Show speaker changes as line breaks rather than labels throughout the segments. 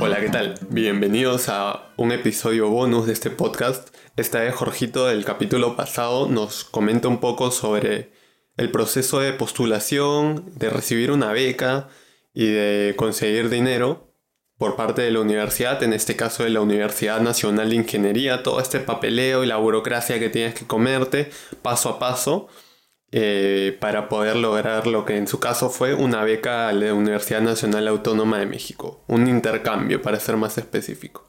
Hola, ¿qué tal? Bienvenidos a un episodio bonus de este podcast. Esta vez Jorgito del capítulo pasado nos comenta un poco sobre el proceso de postulación, de recibir una beca y de conseguir dinero por parte de la universidad, en este caso de la Universidad Nacional de Ingeniería, todo este papeleo y la burocracia que tienes que comerte paso a paso eh, para poder lograr lo que en su caso fue una beca a la Universidad Nacional Autónoma de México, un intercambio para ser más específico.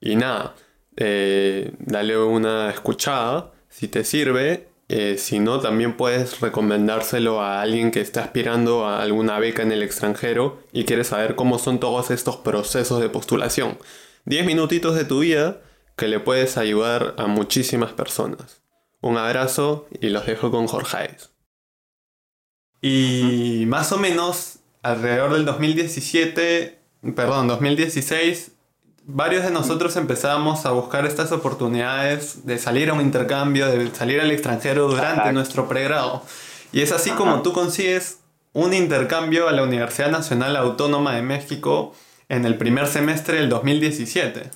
Y nada, eh, dale una escuchada si te sirve, eh, si no también puedes recomendárselo a alguien que está aspirando a alguna beca en el extranjero y quiere saber cómo son todos estos procesos de postulación. 10 minutitos de tu vida que le puedes ayudar a muchísimas personas. Un abrazo y los dejo con Jorge. Y más o menos alrededor del 2017, perdón, 2016, varios de nosotros empezamos a buscar estas oportunidades de salir a un intercambio, de salir al extranjero durante nuestro pregrado. Y es así como tú consigues un intercambio a la Universidad Nacional Autónoma de México en el primer semestre del 2017.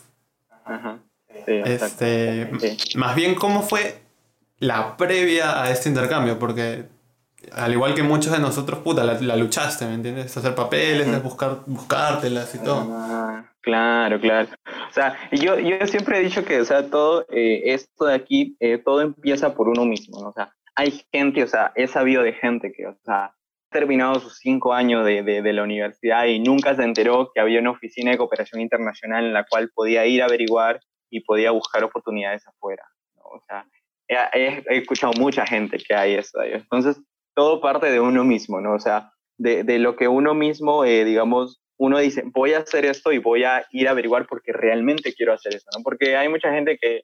Ajá. este, Más bien, ¿cómo fue la previa a este intercambio, porque al igual que muchos de nosotros, puta, la, luchaste, ¿me entiendes? Hacer papeles, buscar, buscártelas y todo.
Ah, claro, claro. O sea, yo, yo siempre he dicho que, o sea, todo eh, esto de aquí, eh, todo empieza por uno mismo, ¿no? O sea, hay gente, o sea, he sabido de gente que, o sea, ha terminado sus cinco años de, de, de la universidad y nunca se enteró que había una oficina de cooperación internacional en la cual podía ir a averiguar y podía buscar oportunidades afuera, ¿no? O sea, he, escuchado mucha gente que hay eso. Entonces, todo parte de uno mismo, ¿no? O sea, de, de lo que uno mismo, eh, digamos, uno dice, voy a hacer esto y voy a ir a averiguar porque realmente quiero hacer eso, ¿no? Porque hay mucha gente que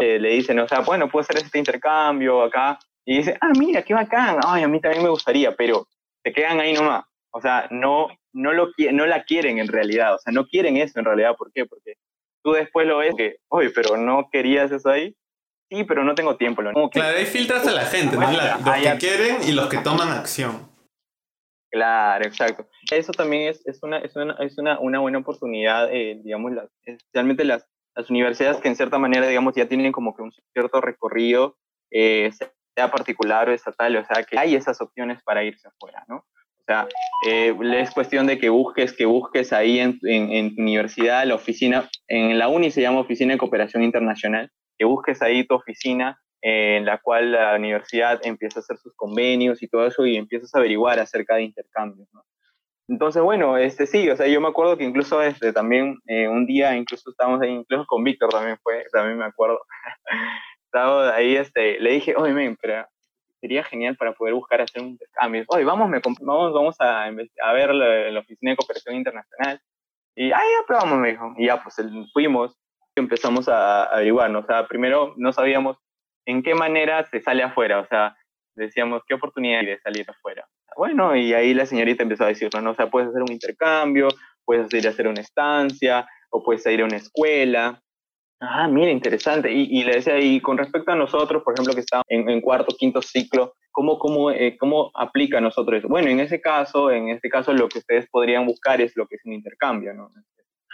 eh, le dicen, o sea, bueno, puedo hacer este intercambio acá, y dice, ah, mira, qué bacán, ay, a mí también me gustaría, pero se quedan ahí nomás. O sea, no, no, lo, no la quieren en realidad, o sea, no quieren eso en realidad, ¿por qué? Porque tú después lo ves que, oye, pero no querías eso ahí, sí, pero no tengo tiempo. Lo
claro, ahí filtras a la gente, ¿no? los que quieren y los que toman acción.
Claro, exacto. Eso también es, es, una, es, una, es una, una buena oportunidad, eh, digamos, especialmente las, las universidades que en cierta manera, digamos, ya tienen como que un cierto recorrido, eh, sea particular o estatal, o sea, que hay esas opciones para irse afuera, ¿no? O sea, eh, es cuestión de que busques, que busques ahí en, en, en tu universidad, la oficina, en la UNI se llama Oficina de Cooperación Internacional, que busques ahí tu oficina en la cual la universidad empieza a hacer sus convenios y todo eso y empiezas a averiguar acerca de intercambios. ¿no? Entonces, bueno, este sí, o sea, yo me acuerdo que incluso este, también eh, un día, incluso estábamos ahí, incluso con Víctor también fue, también me acuerdo. Estaba ahí, este, le dije, oye, men, pero sería genial para poder buscar hacer un intercambio. Oye, vamos, me, vamos, vamos a, a ver la, la, Oficina de Cooperación Internacional. Y, ah, ya, pero vamos, me dijo. Y ya, pues fuimos empezamos a averiguar, ¿no? O sea, primero no sabíamos en qué manera se sale afuera, o sea, decíamos, ¿qué oportunidad hay de salir afuera? Bueno, y ahí la señorita empezó a decirnos, ¿no? O sea, puedes hacer un intercambio, puedes ir a hacer una estancia, o puedes ir a una escuela. Ah, mira, interesante. Y, y le decía, y con respecto a nosotros, por ejemplo, que estamos en, en cuarto, quinto ciclo, ¿cómo, cómo, eh, ¿cómo aplica a nosotros eso? Bueno, en ese caso, en este caso, lo que ustedes podrían buscar es lo que es un intercambio, ¿no?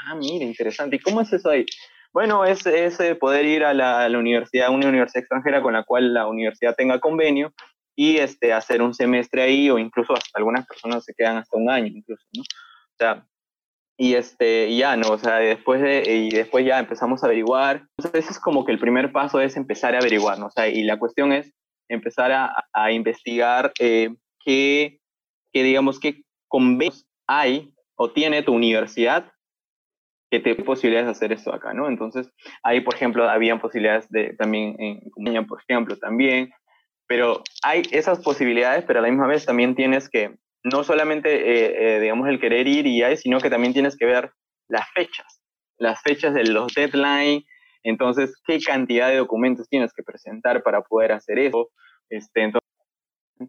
Ah, mira, interesante. ¿Y cómo es eso ahí? Bueno, es, es eh, poder ir a la, universidad, a una universidad extranjera con la cual la universidad tenga convenio y este, hacer un semestre ahí o incluso hasta algunas personas se quedan hasta un año incluso, ¿no? O sea, y este, ya, ¿no? O sea, después de, y después ya empezamos a averiguar. Entonces, es como que el primer paso es empezar a averiguar, ¿no? O sea, y la cuestión es empezar a, a investigar eh, qué, qué, digamos, qué convenios hay o tiene tu universidad que te posibilidades de hacer esto acá, ¿no? Entonces, ahí, por ejemplo, habían posibilidades de también en Comunidad, por ejemplo, también, pero hay esas posibilidades, pero a la misma vez también tienes que, no solamente, eh, eh, digamos, el querer ir y hay, sino que también tienes que ver las fechas, las fechas de los deadlines, entonces, qué cantidad de documentos tienes que presentar para poder hacer eso, este, entonces,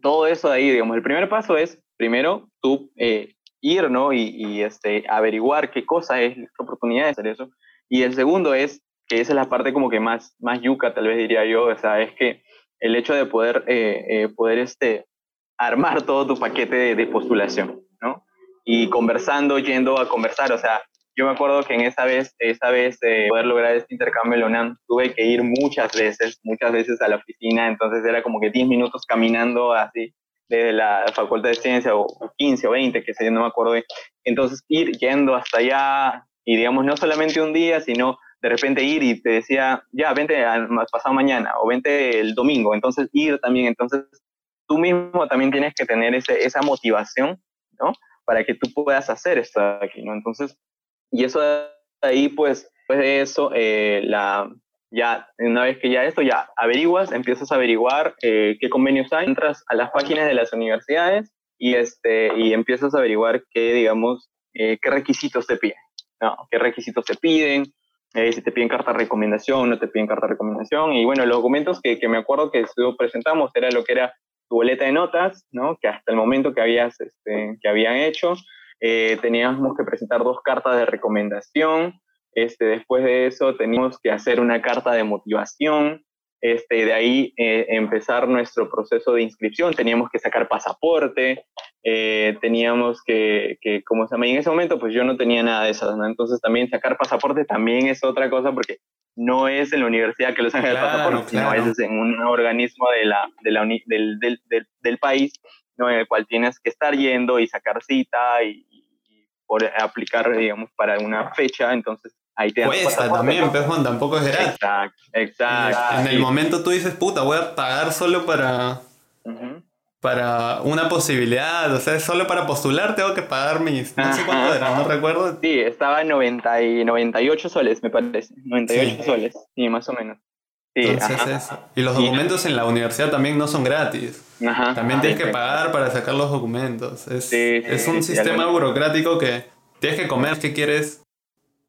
todo eso ahí, digamos, el primer paso es, primero, tú eh, ir, ¿no? Y, este, averiguar qué cosa es, qué oportunidad de hacer eso. Y el segundo es, que esa es la parte como que más, más yuca, tal vez diría yo, o sea, es que el hecho de poder, eh, eh, poder este, armar todo tu paquete de, postulación, ¿no? Y conversando, yendo a conversar, o sea, yo me acuerdo que en esa vez, esa vez de poder lograr este intercambio en la UNAM, tuve que ir muchas veces, muchas veces a la oficina, entonces era como que 10 minutos caminando así desde la Facultad de Ciencia, o 15 o 20, que sé no me acuerdo. Entonces ir yendo hasta allá, y digamos, no solamente un día, sino de repente ir y te decía, ya, vente pasado mañana, o vente el domingo, entonces ir también, entonces tú mismo también tienes que tener ese, esa motivación, ¿no? Para que tú puedas hacer esto aquí, ¿no? Entonces, y eso ahí, pues, pues de eso, eh, la, ya, una vez que ya esto, ya averiguas, empiezas a averiguar eh, qué convenios hay, entras a las páginas de las universidades y, este, y empiezas a averiguar qué, digamos, eh, qué requisitos te piden, ¿no? qué requisitos te piden, si te piden carta de recomendación, no te piden carta de recomendación. Y bueno, los documentos que, que me acuerdo que presentamos era lo que era tu boleta de notas, ¿no? que hasta el momento que, habías, este, que habían hecho, eh, teníamos que presentar dos cartas de recomendación, este, después de eso teníamos que hacer una carta de motivación, este, de ahí eh, empezar nuestro proceso de inscripción, teníamos que sacar pasaporte, eh, teníamos que, que, como se llama, en ese momento pues yo no tenía nada de eso, entonces también sacar pasaporte también es otra cosa porque no es en la universidad que lo sacan el pasaporte, sino es en un organismo de la, de la del, del, del, país ¿no? en el cual tienes que estar yendo y sacar cita y, por aplicar, digamos, para una fecha, entonces ahí te
Cuesta también, pues Juan, tampoco es gratis.
Exacto, exacto.
En el momento tú dices, puta, voy a pagar solo para para una posibilidad, o sea, solo para postular tengo que pagar mis, no sé cuánto era, no recuerdo.
Sí, estaba en 90 y 98 soles, me parece, 98 soles, sí, más o menos. Sí,
Entonces Y los documentos en la universidad también no son gratis. Ajá, también tienes que pagar para sacar los documentos. Es, es un sistema burocrático que tienes que comer que quieres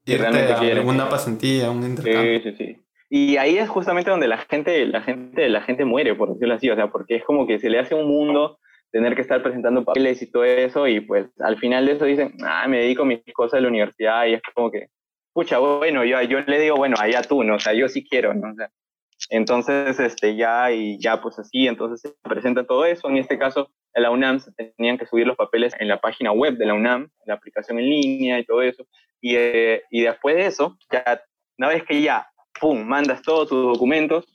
irte a alguna pasantía, un intercambio.
Sí, sí, sí. Y ahí es justamente donde la gente, la gente, la gente muere, por decirlo así, o sea, porque es como que se le hace un mundo tener que estar presentando papeles y todo eso, y pues al final de eso dicen, ah, me dedico a mis cosas de la universidad, y es como que, pucha, bueno, yo, yo le digo, bueno, allá tú, ¿no? O sea, yo sí quiero, ¿no? O sea, entonces, este, ya, y ya, pues así, entonces se presenta todo eso. En este caso, en la UNAM se tenían que subir los papeles en la página web de la UNAM, la aplicación en línea y todo eso. Y, eh, y después de eso, ya, una vez que ya ¡pum!, mandas todos tus documentos,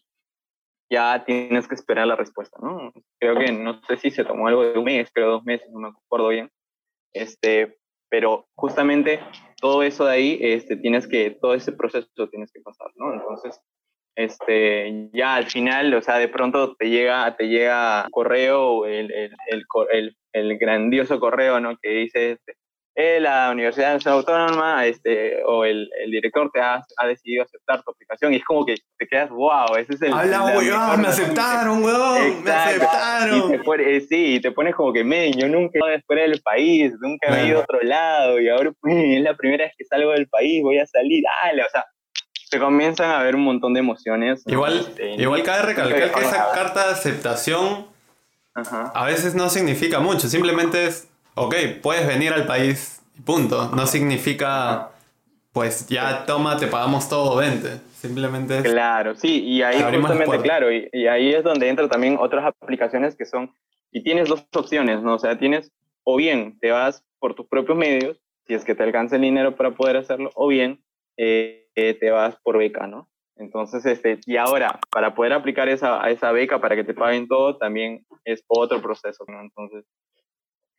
ya tienes que esperar la respuesta, ¿no? Creo que, no sé si se tomó algo de un mes, creo dos meses, no me acuerdo bien. Este, pero justamente todo eso de ahí, este, tienes que, todo ese proceso tienes que pasar, ¿no? Entonces, este, ya al final, o sea, de pronto te llega, te llega correo, el, el, el, el, grandioso correo, ¿no? Que dice, este, eh, la Universidad Nacional Autónoma este, o el, el director te ha, ha, decidido aceptar tu aplicación y es como que te quedas, wow, ese es el...
¡Habla, weón! ¡Me aceptaron, weón! ¡Me aceptaron!
Y te pone, sí, te pones como que, men, yo nunca he ido fuera del país, nunca he ido a otro lado y ahora es la primera vez que salgo del país, voy a salir, dale, o sea, te comienzan a ver un montón de emociones.
Igual, este, igual cabe recalcar que esa carta de aceptación a veces no significa mucho, simplemente es ok, puedes venir al país y punto. No significa, pues ya toma, te pagamos todo, vente. Simplemente es
Claro, sí, y ahí justamente, claro, y, y, ahí es donde entran también otras aplicaciones que son, y tienes dos opciones, ¿no? O sea, tienes, o bien te vas por tus propios medios, si es que te alcanza el dinero para poder hacerlo, o bien eh, eh, te vas por beca, ¿no? Entonces, este, y ahora, para poder aplicar esa, a esa beca para que te paguen todo, también es otro proceso, ¿no? Entonces,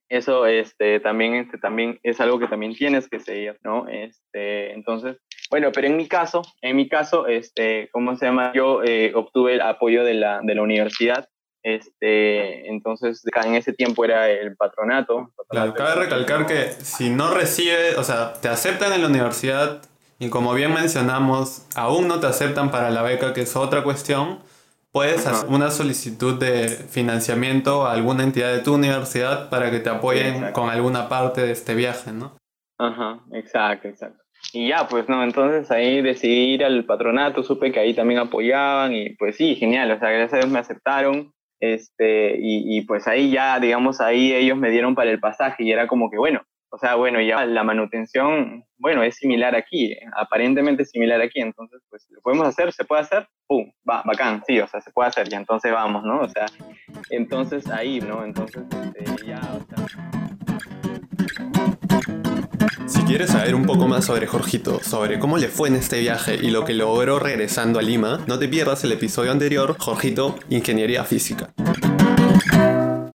eso este, también, este, también es algo que también tienes que seguir, ¿no? Este, entonces, bueno, pero en mi caso, en mi caso, este, ¿cómo se llama? Yo eh, obtuve el apoyo de la, de la universidad, este, entonces en ese tiempo era el patronato.
claro, cabe recalcar que si no recibe, o sea, te aceptan en la universidad y como bien mencionamos, aún no te aceptan para la beca, que es otra cuestión, puedes hacer una solicitud de financiamiento a alguna entidad de tu universidad para que te apoyen con alguna parte de este viaje, ¿no?
Ajá, exacto, exacto. Y ya, pues no, entonces ahí decidí ir al patronato, supe que ahí también apoyaban y pues sí, genial, o sea, gracias a Dios me aceptaron, este, y, y pues ahí ya, digamos, ahí ellos me dieron para el pasaje y era como que, bueno, o sea, bueno, ya la manutención, bueno, es similar aquí, aparentemente similar aquí, entonces, pues, ¿lo podemos hacer? ¿Se puede hacer? ¡Pum! Va, bacán, sí, o sea, se puede hacer, y entonces vamos, ¿no? O sea, entonces ahí, ¿no? Entonces, este, ya, o sea...
Si
quieres saber un poco más sobre Jorgito, sobre cómo le fue en este viaje y lo que logró regresando a Lima, no te pierdas el episodio anterior, Jorgito, Ingeniería Física.